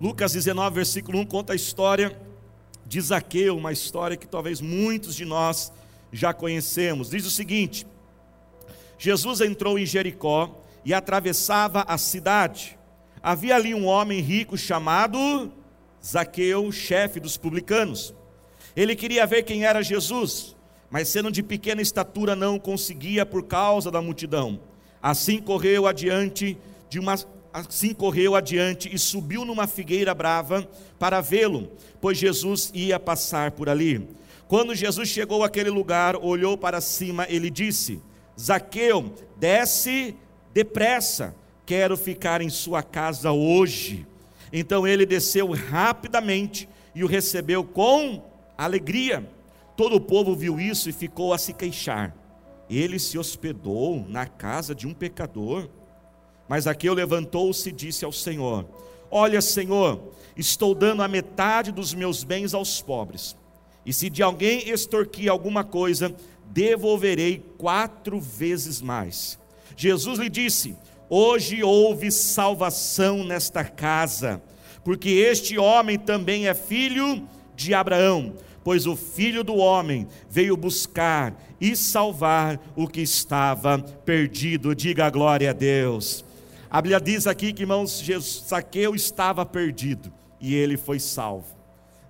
Lucas 19, versículo 1 conta a história de Zaqueu, uma história que talvez muitos de nós já conhecemos. Diz o seguinte: Jesus entrou em Jericó e atravessava a cidade. Havia ali um homem rico chamado Zaqueu, chefe dos publicanos. Ele queria ver quem era Jesus, mas sendo de pequena estatura não conseguia por causa da multidão. Assim correu adiante de uma assim correu adiante e subiu numa figueira brava para vê-lo, pois Jesus ia passar por ali. Quando Jesus chegou àquele lugar, olhou para cima, ele disse: Zaqueu, desce depressa, quero ficar em sua casa hoje. Então ele desceu rapidamente e o recebeu com alegria. Todo o povo viu isso e ficou a se queixar. Ele se hospedou na casa de um pecador. Mas Zaqueu levantou-se e disse ao Senhor: Olha, Senhor, estou dando a metade dos meus bens aos pobres. E se de alguém extorquir alguma coisa, devolverei quatro vezes mais. Jesus lhe disse: Hoje houve salvação nesta casa, porque este homem também é filho de Abraão, pois o filho do homem veio buscar e salvar o que estava perdido. Diga a glória a Deus. A Bíblia diz aqui que, irmãos, Zaqueu estava perdido e ele foi salvo.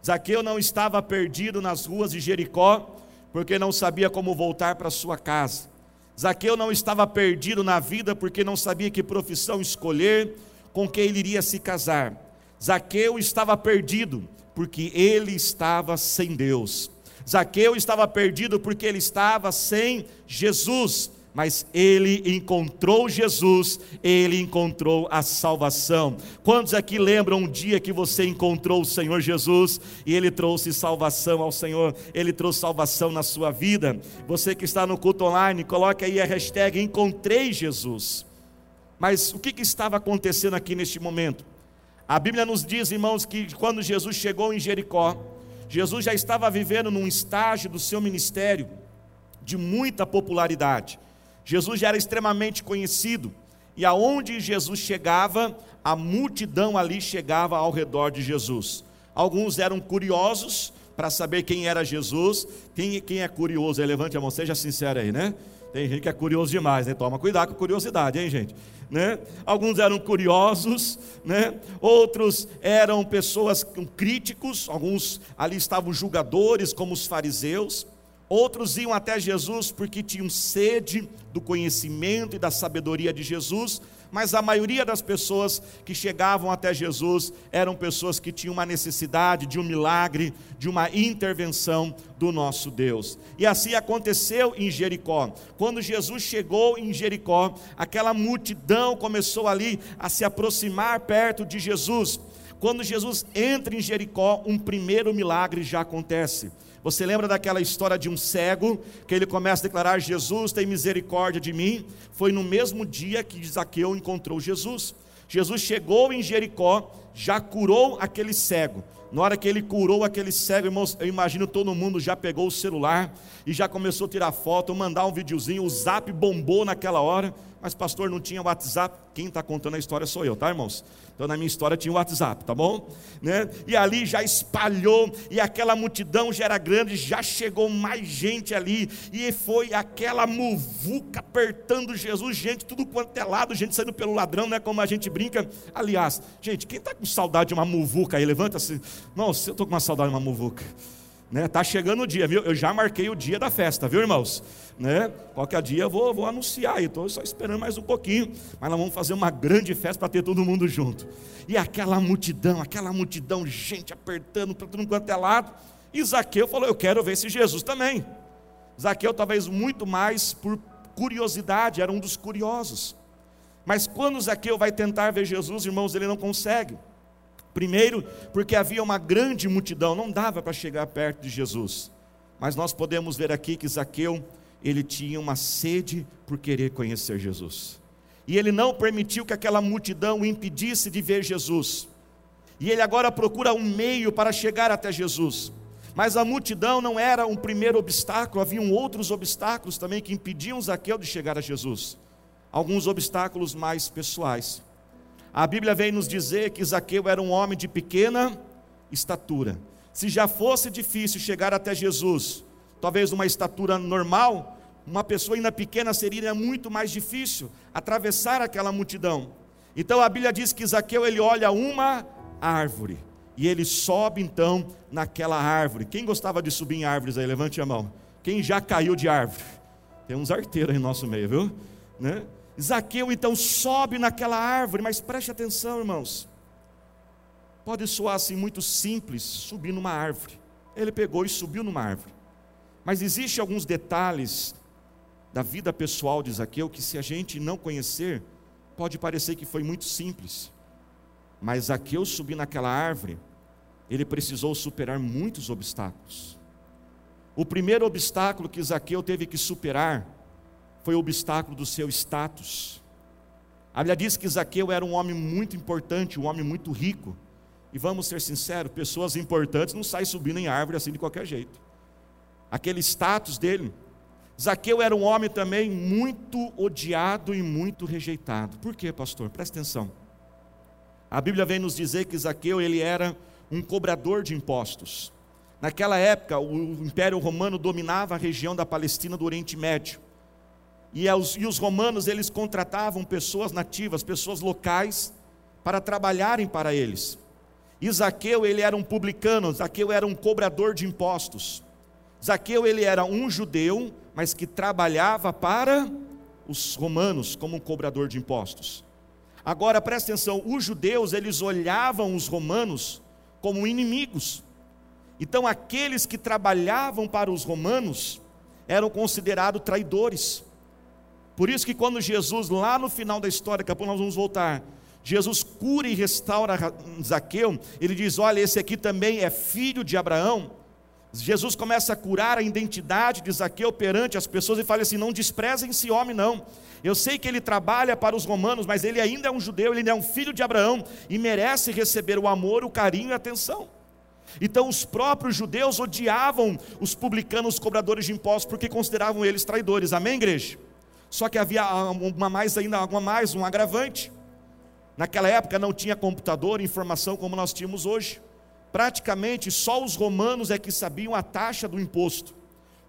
Zaqueu não estava perdido nas ruas de Jericó, porque não sabia como voltar para sua casa. Zaqueu não estava perdido na vida porque não sabia que profissão escolher, com quem ele iria se casar. Zaqueu estava perdido porque ele estava sem Deus. Zaqueu estava perdido porque ele estava sem Jesus mas ele encontrou Jesus, ele encontrou a salvação. Quantos aqui lembram um dia que você encontrou o Senhor Jesus e ele trouxe salvação ao Senhor, ele trouxe salvação na sua vida? Você que está no culto online, coloque aí a hashtag Encontrei Jesus. Mas o que, que estava acontecendo aqui neste momento? A Bíblia nos diz, irmãos, que quando Jesus chegou em Jericó, Jesus já estava vivendo num estágio do seu ministério de muita popularidade. Jesus já era extremamente conhecido, e aonde Jesus chegava, a multidão ali chegava ao redor de Jesus. Alguns eram curiosos para saber quem era Jesus. Quem, quem é curioso? Levante a mão, seja sincero aí, né? Tem gente que é curioso demais, né? Toma cuidado com curiosidade, hein, gente? Né? Alguns eram curiosos, né? Outros eram pessoas críticos, alguns ali estavam julgadores, como os fariseus. Outros iam até Jesus porque tinham sede do conhecimento e da sabedoria de Jesus, mas a maioria das pessoas que chegavam até Jesus eram pessoas que tinham uma necessidade de um milagre, de uma intervenção do nosso Deus. E assim aconteceu em Jericó. Quando Jesus chegou em Jericó, aquela multidão começou ali a se aproximar perto de Jesus. Quando Jesus entra em Jericó, um primeiro milagre já acontece. Você lembra daquela história de um cego, que ele começa a declarar: Jesus tem misericórdia de mim? Foi no mesmo dia que Zaqueu encontrou Jesus. Jesus chegou em Jericó, já curou aquele cego. Na hora que ele curou aquele cego, eu imagino todo mundo já pegou o celular e já começou a tirar foto, mandar um videozinho, o zap bombou naquela hora, mas pastor não tinha WhatsApp. Quem está contando a história sou eu, tá, irmãos? Então na minha história tinha o WhatsApp, tá bom? Né? E ali já espalhou, e aquela multidão já era grande, já chegou mais gente ali, e foi aquela muvuca apertando Jesus, gente, tudo quanto é lado, gente saindo pelo ladrão, né? Como a gente brinca. Aliás, gente, quem está com saudade de uma muvuca aí? Levanta-se. Nossa, eu estou com uma saudade de uma muvuca. Né? Tá chegando o dia, viu? Eu já marquei o dia da festa, viu, irmãos? Né? Qualquer dia eu vou, vou anunciar estou só esperando mais um pouquinho, mas nós vamos fazer uma grande festa para ter todo mundo junto. E aquela multidão, aquela multidão, gente apertando para tudo quanto é lado. E Zaqueu falou: Eu quero ver esse Jesus também. Zaqueu, talvez muito mais por curiosidade, era um dos curiosos. Mas quando Zaqueu vai tentar ver Jesus, irmãos, ele não consegue. Primeiro, porque havia uma grande multidão, não dava para chegar perto de Jesus. Mas nós podemos ver aqui que Zaqueu, ele tinha uma sede por querer conhecer Jesus. E ele não permitiu que aquela multidão o impedisse de ver Jesus. E ele agora procura um meio para chegar até Jesus. Mas a multidão não era um primeiro obstáculo, haviam outros obstáculos também que impediam Zaqueu de chegar a Jesus. Alguns obstáculos mais pessoais. A Bíblia vem nos dizer que Zaqueu era um homem de pequena estatura. Se já fosse difícil chegar até Jesus, talvez uma estatura normal, uma pessoa ainda pequena seria muito mais difícil atravessar aquela multidão. Então a Bíblia diz que Zaqueu ele olha uma árvore e ele sobe então naquela árvore. Quem gostava de subir em árvores aí? Levante a mão. Quem já caiu de árvore? Tem uns arteiros aí no nosso meio, viu? Né? Zaqueu então sobe naquela árvore, mas preste atenção, irmãos. Pode soar assim muito simples, subir numa árvore. Ele pegou e subiu numa árvore. Mas existe alguns detalhes da vida pessoal de Zaqueu que se a gente não conhecer, pode parecer que foi muito simples. Mas Zaqueu subir naquela árvore, ele precisou superar muitos obstáculos. O primeiro obstáculo que Zaqueu teve que superar foi o obstáculo do seu status. A Bíblia diz que Zaqueu era um homem muito importante, um homem muito rico. E vamos ser sinceros, pessoas importantes não saem subindo em árvore assim de qualquer jeito. Aquele status dele. Zaqueu era um homem também muito odiado e muito rejeitado. Por quê, pastor? Presta atenção. A Bíblia vem nos dizer que Zaqueu ele era um cobrador de impostos. Naquela época, o Império Romano dominava a região da Palestina do Oriente Médio. E os, e os romanos eles contratavam pessoas nativas, pessoas locais, para trabalharem para eles. E Zaqueu, ele era um publicano, Zaqueu era um cobrador de impostos. Zaqueu, ele era um judeu, mas que trabalhava para os romanos como um cobrador de impostos. Agora presta atenção, os judeus, eles olhavam os romanos como inimigos. Então aqueles que trabalhavam para os romanos eram considerados traidores. Por isso que quando Jesus, lá no final da história, que nós vamos voltar, Jesus cura e restaura Zaqueu, ele diz: Olha, esse aqui também é filho de Abraão. Jesus começa a curar a identidade de Zaqueu perante as pessoas e fala assim: Não desprezem esse homem, não. Eu sei que ele trabalha para os romanos, mas ele ainda é um judeu, ele ainda é um filho de Abraão e merece receber o amor, o carinho e a atenção. Então, os próprios judeus odiavam os publicanos, os cobradores de impostos, porque consideravam eles traidores. Amém, igreja? Só que havia uma mais ainda, uma mais, um agravante. Naquela época não tinha computador, informação como nós tínhamos hoje. Praticamente só os romanos é que sabiam a taxa do imposto.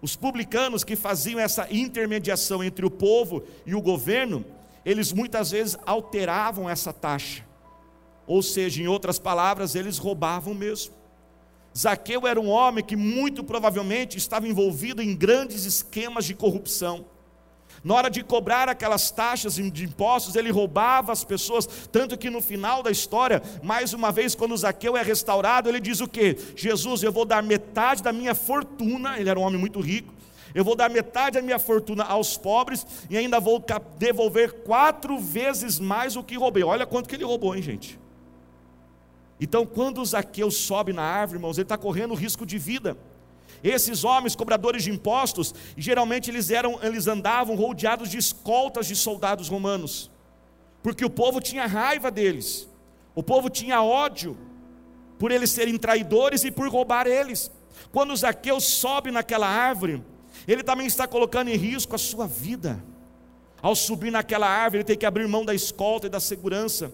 Os publicanos que faziam essa intermediação entre o povo e o governo, eles muitas vezes alteravam essa taxa. Ou seja, em outras palavras, eles roubavam mesmo. Zaqueu era um homem que muito provavelmente estava envolvido em grandes esquemas de corrupção. Na hora de cobrar aquelas taxas de impostos, ele roubava as pessoas, tanto que no final da história, mais uma vez, quando Zaqueu é restaurado, ele diz o que? Jesus, eu vou dar metade da minha fortuna, ele era um homem muito rico, eu vou dar metade da minha fortuna aos pobres e ainda vou devolver quatro vezes mais o que roubei. Olha quanto que ele roubou, hein, gente? Então, quando Zaqueu sobe na árvore, irmãos, ele está correndo risco de vida. Esses homens, cobradores de impostos, geralmente eles eram, eles andavam rodeados de escoltas de soldados romanos, porque o povo tinha raiva deles, o povo tinha ódio por eles serem traidores e por roubar eles. Quando Zaqueu sobe naquela árvore, ele também está colocando em risco a sua vida. Ao subir naquela árvore, ele tem que abrir mão da escolta e da segurança.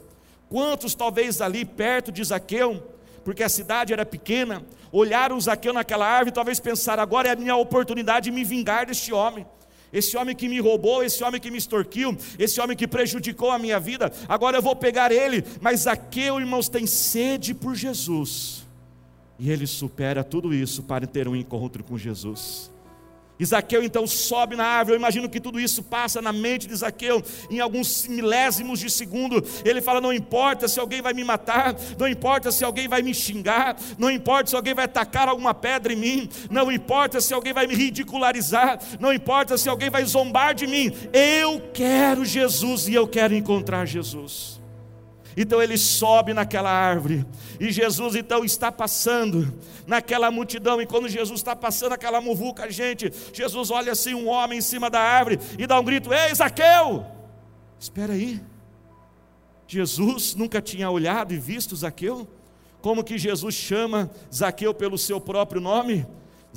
Quantos talvez ali perto de Zaqueu porque a cidade era pequena, olharam Zaqueu naquela árvore e talvez pensaram: agora é a minha oportunidade de me vingar deste homem. Esse homem que me roubou, esse homem que me extorquiu, esse homem que prejudicou a minha vida, agora eu vou pegar ele. Mas Zaqueu, irmãos, tem sede por Jesus. E ele supera tudo isso para ter um encontro com Jesus. Isaqueu então sobe na árvore. Eu imagino que tudo isso passa na mente de Isaqueu em alguns milésimos de segundo. Ele fala: Não importa se alguém vai me matar, não importa se alguém vai me xingar, não importa se alguém vai tacar alguma pedra em mim, não importa se alguém vai me ridicularizar, não importa se alguém vai zombar de mim. Eu quero Jesus e eu quero encontrar Jesus. Então ele sobe naquela árvore, e Jesus então está passando naquela multidão, e quando Jesus está passando aquela muvuca, gente, Jesus olha assim um homem em cima da árvore e dá um grito: Ei, Zaqueu! Espera aí, Jesus nunca tinha olhado e visto Zaqueu? Como que Jesus chama Zaqueu pelo seu próprio nome?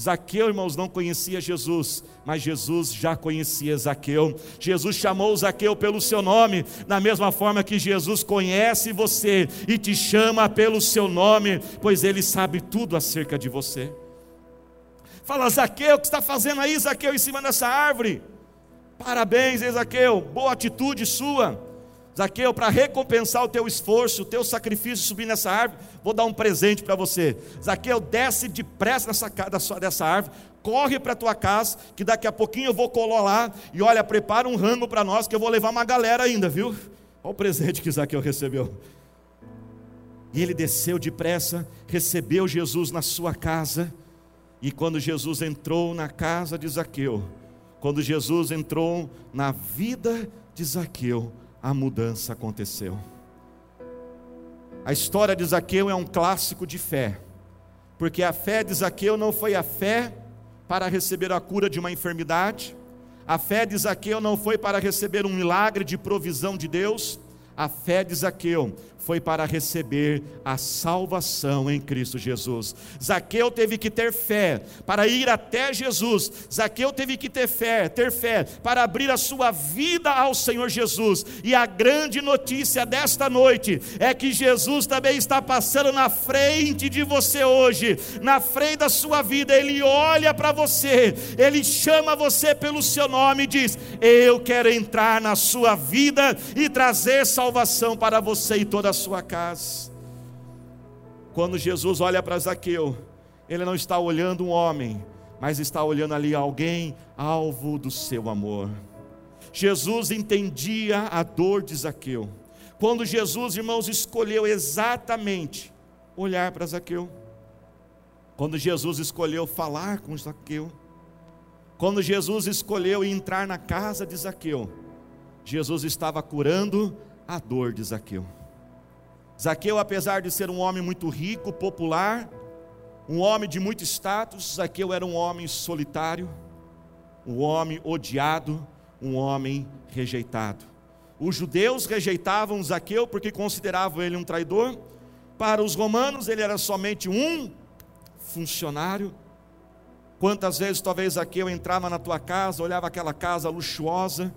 Zaqueu, irmãos, não conhecia Jesus, mas Jesus já conhecia Zaqueu. Jesus chamou Zaqueu pelo seu nome, da mesma forma que Jesus conhece você e te chama pelo seu nome, pois ele sabe tudo acerca de você. Fala, Zaqueu, o que está fazendo aí, Zaqueu, em cima dessa árvore? Parabéns, Zaqueu, boa atitude sua. Zaqueu, para recompensar o teu esforço, o teu sacrifício subir nessa árvore, vou dar um presente para você. Zaqueu, desce depressa nessa, dessa árvore, corre para a tua casa, que daqui a pouquinho eu vou colar lá, e olha, prepara um rango para nós, que eu vou levar uma galera ainda, viu? Olha o presente que Zaqueu recebeu. E ele desceu depressa, recebeu Jesus na sua casa, e quando Jesus entrou na casa de Zaqueu, quando Jesus entrou na vida de Zaqueu, a mudança aconteceu. A história de Zaqueu é um clássico de fé, porque a fé de Zaqueu não foi a fé para receber a cura de uma enfermidade, a fé de Zaqueu não foi para receber um milagre de provisão de Deus, a fé de Zaqueu foi para receber a salvação em Cristo Jesus. Zaqueu teve que ter fé para ir até Jesus. Zaqueu teve que ter fé, ter fé para abrir a sua vida ao Senhor Jesus. E a grande notícia desta noite é que Jesus também está passando na frente de você hoje, na frente da sua vida. Ele olha para você, ele chama você pelo seu nome e diz: "Eu quero entrar na sua vida e trazer salvação para você e toda a sua casa. Quando Jesus olha para Zaqueu, ele não está olhando um homem, mas está olhando ali alguém alvo do seu amor. Jesus entendia a dor de Zaqueu. Quando Jesus, irmãos, escolheu exatamente olhar para Zaqueu, quando Jesus escolheu falar com Zaqueu, quando Jesus escolheu entrar na casa de Zaqueu, Jesus estava curando a dor de Zaqueu. Zaqueu, apesar de ser um homem muito rico, popular, um homem de muito status, Zaqueu era um homem solitário, um homem odiado, um homem rejeitado. Os judeus rejeitavam Zaqueu porque consideravam ele um traidor. Para os romanos, ele era somente um funcionário. Quantas vezes talvez Zaqueu entrava na tua casa, olhava aquela casa luxuosa,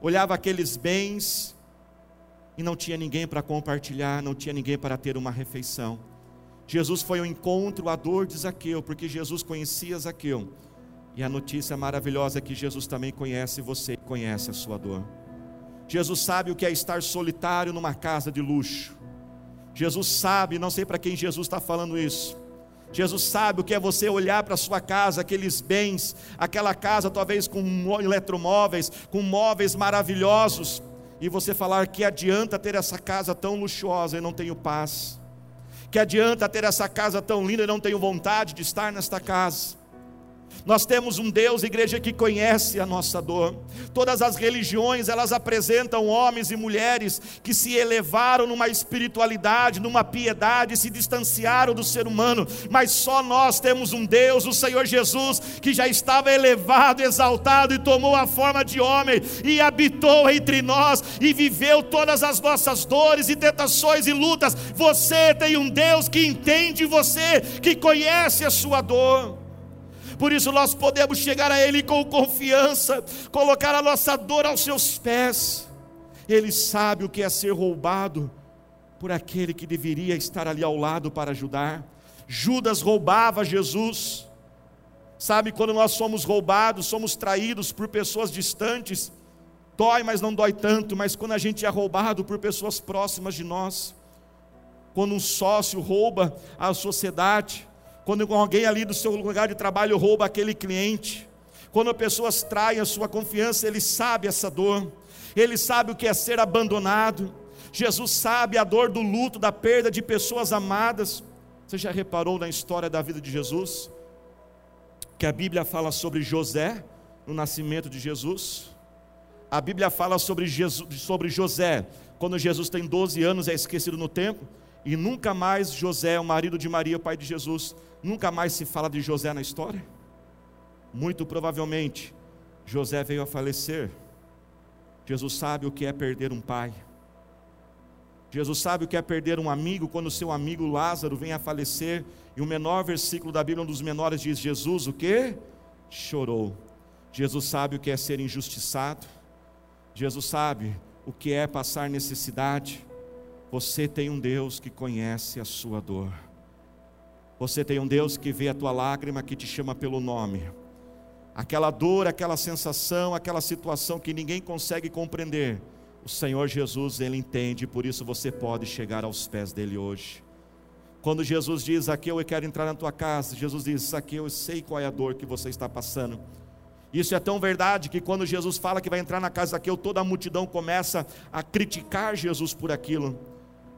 olhava aqueles bens, e não tinha ninguém para compartilhar, não tinha ninguém para ter uma refeição. Jesus foi ao encontro à dor de Zaqueu, porque Jesus conhecia Zaqueu. E a notícia maravilhosa é que Jesus também conhece você, conhece a sua dor. Jesus sabe o que é estar solitário numa casa de luxo. Jesus sabe, não sei para quem Jesus está falando isso. Jesus sabe o que é você olhar para a sua casa, aqueles bens, aquela casa talvez com eletromóveis, com móveis maravilhosos, e você falar que adianta ter essa casa tão luxuosa e não tenho paz, que adianta ter essa casa tão linda e não tenho vontade de estar nesta casa. Nós temos um Deus, igreja, que conhece a nossa dor. Todas as religiões, elas apresentam homens e mulheres que se elevaram numa espiritualidade, numa piedade, se distanciaram do ser humano, mas só nós temos um Deus, o Senhor Jesus, que já estava elevado, exaltado e tomou a forma de homem e habitou entre nós e viveu todas as nossas dores e tentações e lutas. Você tem um Deus que entende você, que conhece a sua dor. Por isso nós podemos chegar a Ele com confiança, colocar a nossa dor aos seus pés. Ele sabe o que é ser roubado por aquele que deveria estar ali ao lado para ajudar. Judas roubava Jesus. Sabe, quando nós somos roubados, somos traídos por pessoas distantes, dói, mas não dói tanto, mas quando a gente é roubado por pessoas próximas de nós, quando um sócio rouba a sociedade, quando alguém ali do seu lugar de trabalho rouba aquele cliente, quando pessoas traem a sua confiança, ele sabe essa dor, ele sabe o que é ser abandonado. Jesus sabe a dor do luto, da perda de pessoas amadas. Você já reparou na história da vida de Jesus? Que a Bíblia fala sobre José, no nascimento de Jesus. A Bíblia fala sobre, Jesus, sobre José, quando Jesus tem 12 anos, é esquecido no tempo, e nunca mais José, o marido de Maria, o pai de Jesus, Nunca mais se fala de José na história? Muito provavelmente, José veio a falecer. Jesus sabe o que é perder um pai. Jesus sabe o que é perder um amigo quando seu amigo Lázaro vem a falecer. E o menor versículo da Bíblia, um dos menores, diz: Jesus o que? Chorou. Jesus sabe o que é ser injustiçado. Jesus sabe o que é passar necessidade. Você tem um Deus que conhece a sua dor. Você tem um Deus que vê a tua lágrima, que te chama pelo nome. Aquela dor, aquela sensação, aquela situação que ninguém consegue compreender. O Senhor Jesus, Ele entende, por isso você pode chegar aos pés dele hoje. Quando Jesus diz, Zaqueu, eu quero entrar na tua casa, Jesus diz, Zaqueu, eu sei qual é a dor que você está passando. Isso é tão verdade que quando Jesus fala que vai entrar na casa de Zaqueu, toda a multidão começa a criticar Jesus por aquilo.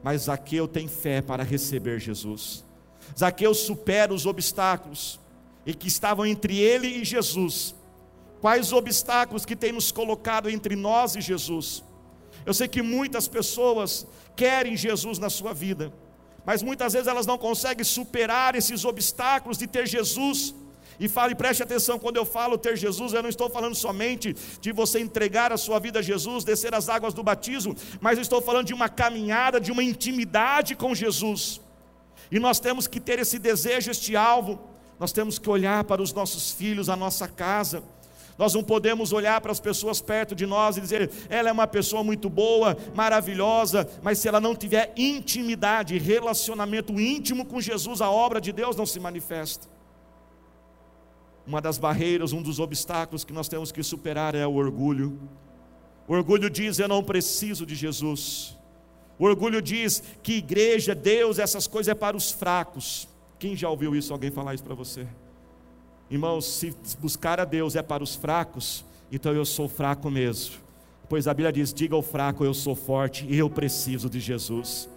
Mas Zaqueu tem fé para receber Jesus. Zaqueu supera os obstáculos e que estavam entre ele e Jesus. Quais obstáculos que tem nos colocado entre nós e Jesus? Eu sei que muitas pessoas querem Jesus na sua vida, mas muitas vezes elas não conseguem superar esses obstáculos de ter Jesus e fale, preste atenção, quando eu falo ter Jesus, eu não estou falando somente de você entregar a sua vida a Jesus, descer as águas do batismo, mas eu estou falando de uma caminhada, de uma intimidade com Jesus. E nós temos que ter esse desejo, este alvo, nós temos que olhar para os nossos filhos, a nossa casa. Nós não podemos olhar para as pessoas perto de nós e dizer, ela é uma pessoa muito boa, maravilhosa, mas se ela não tiver intimidade, relacionamento íntimo com Jesus, a obra de Deus não se manifesta uma das barreiras, um dos obstáculos que nós temos que superar é o orgulho. O orgulho diz: Eu não preciso de Jesus. O orgulho diz que igreja, Deus, essas coisas é para os fracos. Quem já ouviu isso? Alguém falar isso para você? Irmãos, se buscar a Deus é para os fracos, então eu sou fraco mesmo. Pois a Bíblia diz: diga ao fraco, eu sou forte e eu preciso de Jesus.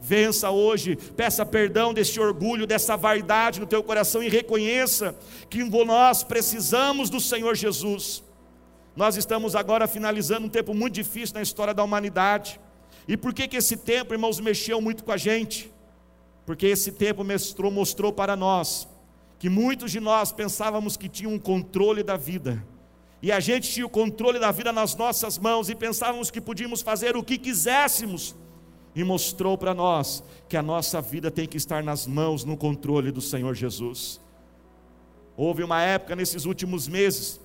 Vença hoje, peça perdão desse orgulho, dessa vaidade no teu coração e reconheça que nós precisamos do Senhor Jesus. Nós estamos agora finalizando um tempo muito difícil na história da humanidade. E por que, que esse tempo, irmãos, mexeu muito com a gente? Porque esse tempo mostrou, mostrou para nós que muitos de nós pensávamos que tinham um controle da vida. E a gente tinha o controle da vida nas nossas mãos e pensávamos que podíamos fazer o que quiséssemos e mostrou para nós que a nossa vida tem que estar nas mãos, no controle do Senhor Jesus. Houve uma época nesses últimos meses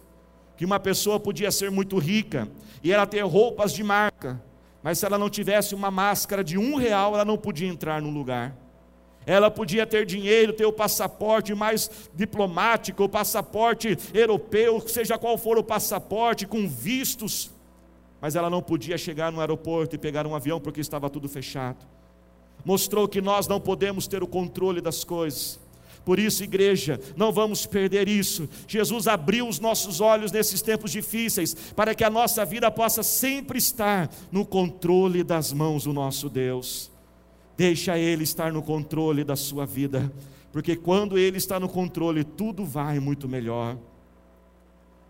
que uma pessoa podia ser muito rica e ela ter roupas de marca, mas se ela não tivesse uma máscara de um real, ela não podia entrar no lugar. Ela podia ter dinheiro, ter o passaporte mais diplomático, o passaporte europeu, seja qual for o passaporte, com vistos, mas ela não podia chegar no aeroporto e pegar um avião porque estava tudo fechado. Mostrou que nós não podemos ter o controle das coisas. Por isso, igreja, não vamos perder isso. Jesus abriu os nossos olhos nesses tempos difíceis, para que a nossa vida possa sempre estar no controle das mãos do nosso Deus. Deixa Ele estar no controle da sua vida, porque quando Ele está no controle, tudo vai muito melhor.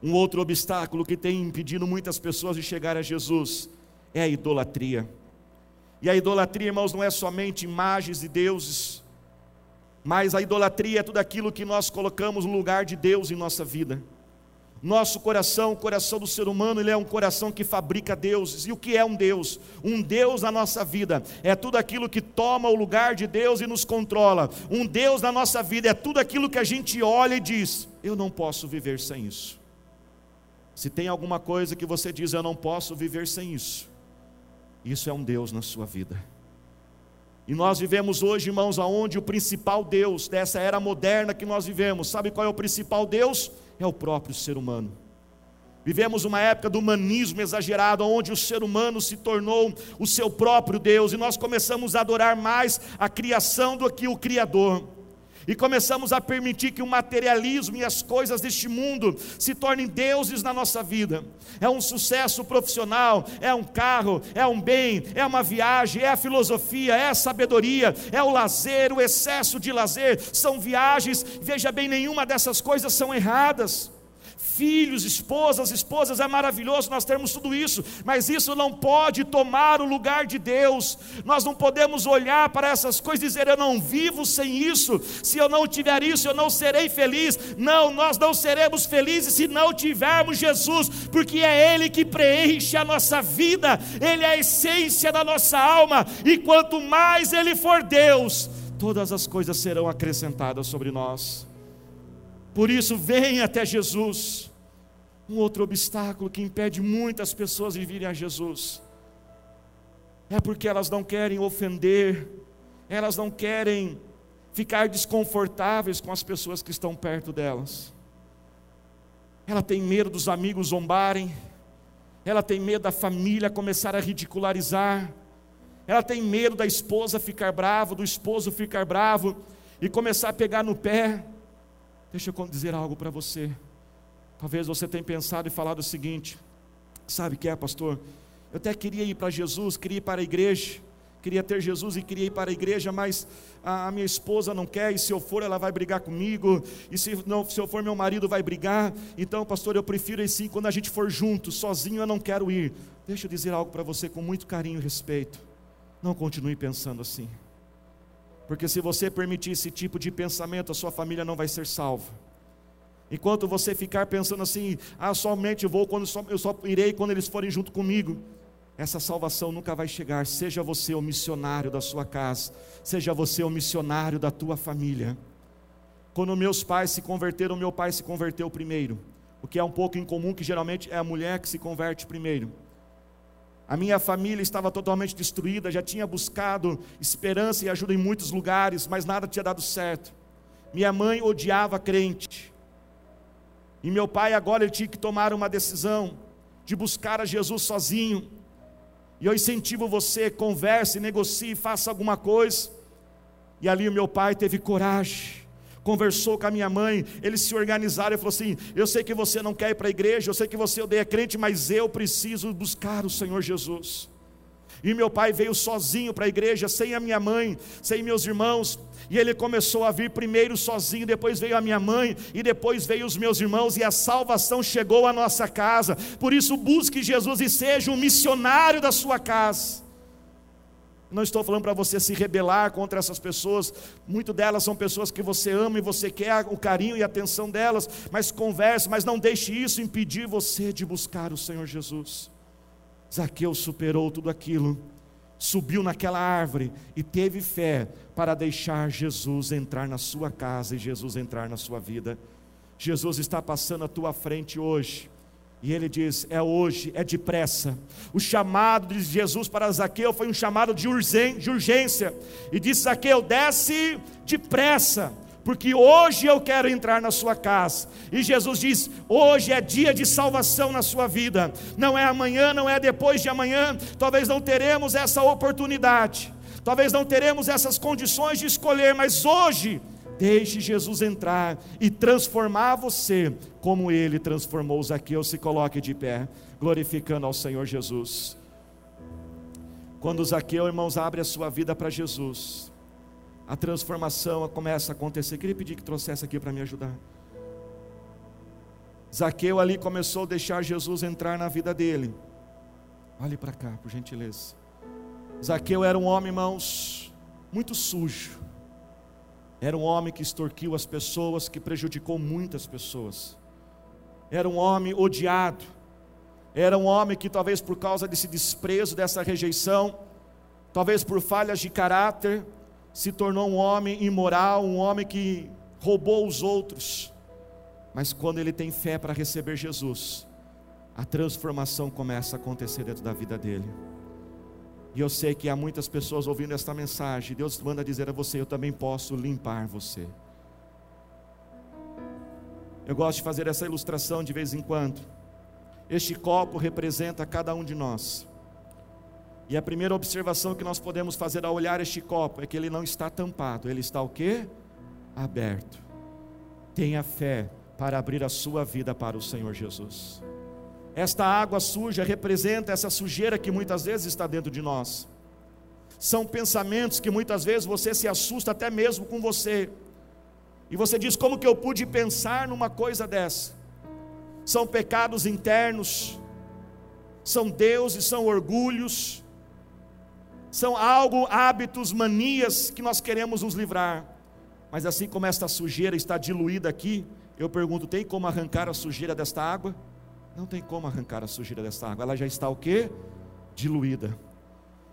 Um outro obstáculo que tem impedido muitas pessoas de chegar a Jesus é a idolatria. E a idolatria, irmãos, não é somente imagens de deuses, mas a idolatria é tudo aquilo que nós colocamos no lugar de Deus em nossa vida. Nosso coração, o coração do ser humano, ele é um coração que fabrica deuses. E o que é um Deus? Um Deus na nossa vida é tudo aquilo que toma o lugar de Deus e nos controla. Um Deus na nossa vida é tudo aquilo que a gente olha e diz: eu não posso viver sem isso. Se tem alguma coisa que você diz, eu não posso viver sem isso, isso é um Deus na sua vida. E nós vivemos hoje, irmãos, aonde o principal Deus dessa era moderna que nós vivemos, sabe qual é o principal Deus? É o próprio ser humano. Vivemos uma época do humanismo exagerado, onde o ser humano se tornou o seu próprio Deus, e nós começamos a adorar mais a criação do que o Criador e começamos a permitir que o materialismo e as coisas deste mundo se tornem deuses na nossa vida. É um sucesso profissional, é um carro, é um bem, é uma viagem, é a filosofia, é a sabedoria, é o lazer, o excesso de lazer, são viagens. Veja bem, nenhuma dessas coisas são erradas. Filhos, esposas, esposas, é maravilhoso nós termos tudo isso, mas isso não pode tomar o lugar de Deus. Nós não podemos olhar para essas coisas e dizer eu não vivo sem isso. Se eu não tiver isso, eu não serei feliz. Não, nós não seremos felizes se não tivermos Jesus, porque é ele que preenche a nossa vida. Ele é a essência da nossa alma, e quanto mais ele for Deus, todas as coisas serão acrescentadas sobre nós. Por isso, venha até Jesus. Um outro obstáculo que impede muitas pessoas de virem a Jesus é porque elas não querem ofender, elas não querem ficar desconfortáveis com as pessoas que estão perto delas. Ela tem medo dos amigos zombarem, ela tem medo da família começar a ridicularizar, ela tem medo da esposa ficar brava, do esposo ficar bravo e começar a pegar no pé. Deixa eu dizer algo para você. Talvez você tenha pensado e falado o seguinte: sabe o que é, pastor? Eu até queria ir para Jesus, queria ir para a igreja, queria ter Jesus e queria ir para a igreja, mas a, minha esposa não quer, e se eu for, ela vai brigar comigo, e se, não, se eu for, meu marido vai brigar. Então, pastor, eu prefiro assim, quando a gente for junto, sozinho eu não quero ir. Deixa eu dizer algo para você com muito carinho e respeito. Não continue pensando assim. Porque se você permitir esse tipo de pensamento, a sua família não vai ser salva. Enquanto você ficar pensando assim, ah, somente vou quando só, eu só irei quando eles forem junto comigo. Essa salvação nunca vai chegar. Seja você o missionário da sua casa, seja você o missionário da tua família. Quando meus pais se converteram, meu pai se converteu primeiro. O que é um pouco incomum, que geralmente é a mulher que se converte primeiro. A minha família estava totalmente destruída, já tinha buscado esperança e ajuda em muitos lugares, mas nada tinha dado certo. Minha mãe odiava crente. E meu pai agora ele tinha que tomar uma decisão de buscar a Jesus sozinho. E eu incentivo você, converse, negocie, faça alguma coisa. E ali o meu pai teve coragem conversou com a minha mãe, eles se organizaram e falou assim: Eu sei que você não quer ir para a igreja, eu sei que você odeia crente, mas eu preciso buscar o Senhor Jesus. E meu pai veio sozinho para a igreja, sem a minha mãe, sem meus irmãos. E ele começou a vir primeiro sozinho, depois veio a minha mãe, e depois veio os meus irmãos, e a salvação chegou à nossa casa. Por isso, busque Jesus e seja um missionário da sua casa. Não estou falando para você se rebelar contra essas pessoas, muito delas são pessoas que você ama e você quer o carinho e a atenção delas, mas converse, mas não deixe isso impedir você de buscar o Senhor Jesus. Zaqueu superou tudo aquilo, subiu naquela árvore e teve fé para deixar Jesus entrar na sua casa e Jesus entrar na sua vida. Jesus está passando à tua frente hoje. E ele diz: é hoje, é depressa. O chamado de Jesus para Zaqueu foi um chamado de urgência. E disse: Zaqueu, desce depressa, porque hoje eu quero entrar na sua casa. E Jesus diz: hoje é dia de salvação na sua vida. Não é amanhã, não é depois de amanhã. Talvez não teremos essa oportunidade. Talvez não teremos essas condições de escolher, mas hoje Deixe Jesus entrar e transformar você como ele transformou Zaqueu. Se coloque de pé, glorificando ao Senhor Jesus. Quando Zaqueu, irmãos, abre a sua vida para Jesus, a transformação começa a acontecer. Queria pedir que trouxesse aqui para me ajudar. Zaqueu ali começou a deixar Jesus entrar na vida dele. Olhe para cá, por gentileza. Zaqueu era um homem, irmãos, muito sujo era um homem que extorquiu as pessoas, que prejudicou muitas pessoas. Era um homem odiado. Era um homem que, talvez por causa desse desprezo, dessa rejeição, talvez por falhas de caráter, se tornou um homem imoral, um homem que roubou os outros. Mas quando ele tem fé para receber Jesus, a transformação começa a acontecer dentro da vida dele. E eu sei que há muitas pessoas ouvindo esta mensagem. Deus manda dizer a você: Eu também posso limpar você. Eu gosto de fazer essa ilustração de vez em quando. Este copo representa cada um de nós. E a primeira observação que nós podemos fazer ao olhar este copo é que ele não está tampado, ele está o quê? Aberto. Tenha fé para abrir a sua vida para o Senhor Jesus. Esta água suja representa essa sujeira que muitas vezes está dentro de nós. São pensamentos que muitas vezes você se assusta até mesmo com você. E você diz: como que eu pude pensar numa coisa dessa? são pecados internos, são deuses, são orgulhos, são algo, hábitos, manias que nós queremos nos livrar. Mas assim como esta sujeira está diluída aqui, eu pergunto: tem como arrancar a sujeira desta água? Não tem como arrancar a sujeira desta água. Ela já está o quê? Diluída.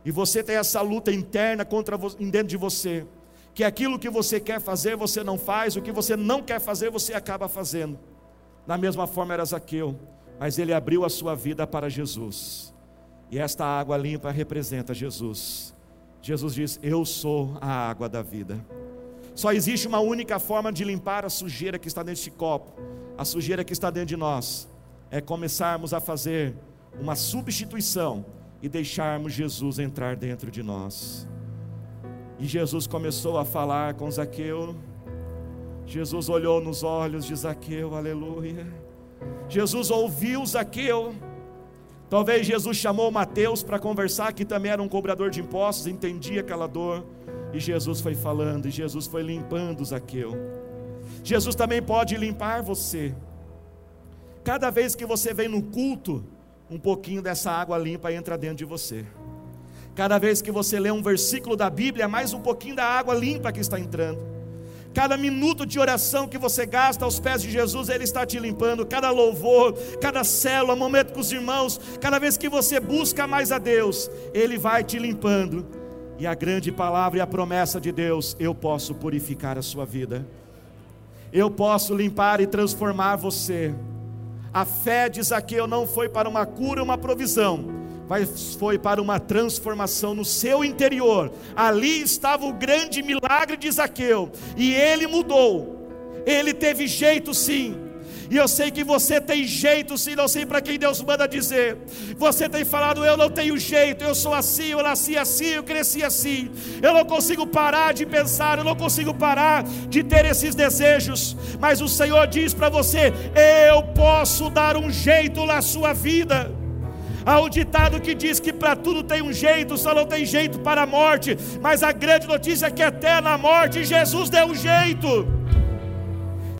E você tem essa luta interna contra dentro de você, que aquilo que você quer fazer você não faz, o que você não quer fazer você acaba fazendo. Da mesma forma era Zaqueu, mas ele abriu a sua vida para Jesus. E esta água limpa representa Jesus. Jesus diz: Eu sou a água da vida. Só existe uma única forma de limpar a sujeira que está neste copo, a sujeira que está dentro de nós, é começarmos a fazer uma substituição e deixarmos Jesus entrar dentro de nós. E Jesus começou a falar com Zaqueu. Jesus olhou nos olhos de Zaqueu, aleluia. Jesus ouviu Zaqueu. Talvez Jesus chamou Mateus para conversar, que também era um cobrador de impostos, entendia aquela dor. E Jesus foi falando, e Jesus foi limpando Zaqueu. Jesus também pode limpar você. Cada vez que você vem no culto, um pouquinho dessa água limpa entra dentro de você. Cada vez que você lê um versículo da Bíblia, mais um pouquinho da água limpa que está entrando. Cada minuto de oração que você gasta aos pés de Jesus, Ele está te limpando. Cada louvor, cada célula, momento com os irmãos, cada vez que você busca mais a Deus, Ele vai te limpando. E a grande palavra e a promessa de Deus: eu posso purificar a sua vida, eu posso limpar e transformar você. A fé de Zaqueu não foi para uma cura, uma provisão, mas foi para uma transformação no seu interior. Ali estava o grande milagre de Zaqueu, e ele mudou. Ele teve jeito sim, e eu sei que você tem jeito, sim, não sei para quem Deus manda dizer. Você tem falado, eu não tenho jeito, eu sou assim, eu nasci assim, eu cresci assim. Eu não consigo parar de pensar, eu não consigo parar de ter esses desejos. Mas o Senhor diz para você: eu posso dar um jeito na sua vida. Há um ditado que diz que para tudo tem um jeito, só não tem jeito para a morte. Mas a grande notícia é que até na morte Jesus deu um jeito.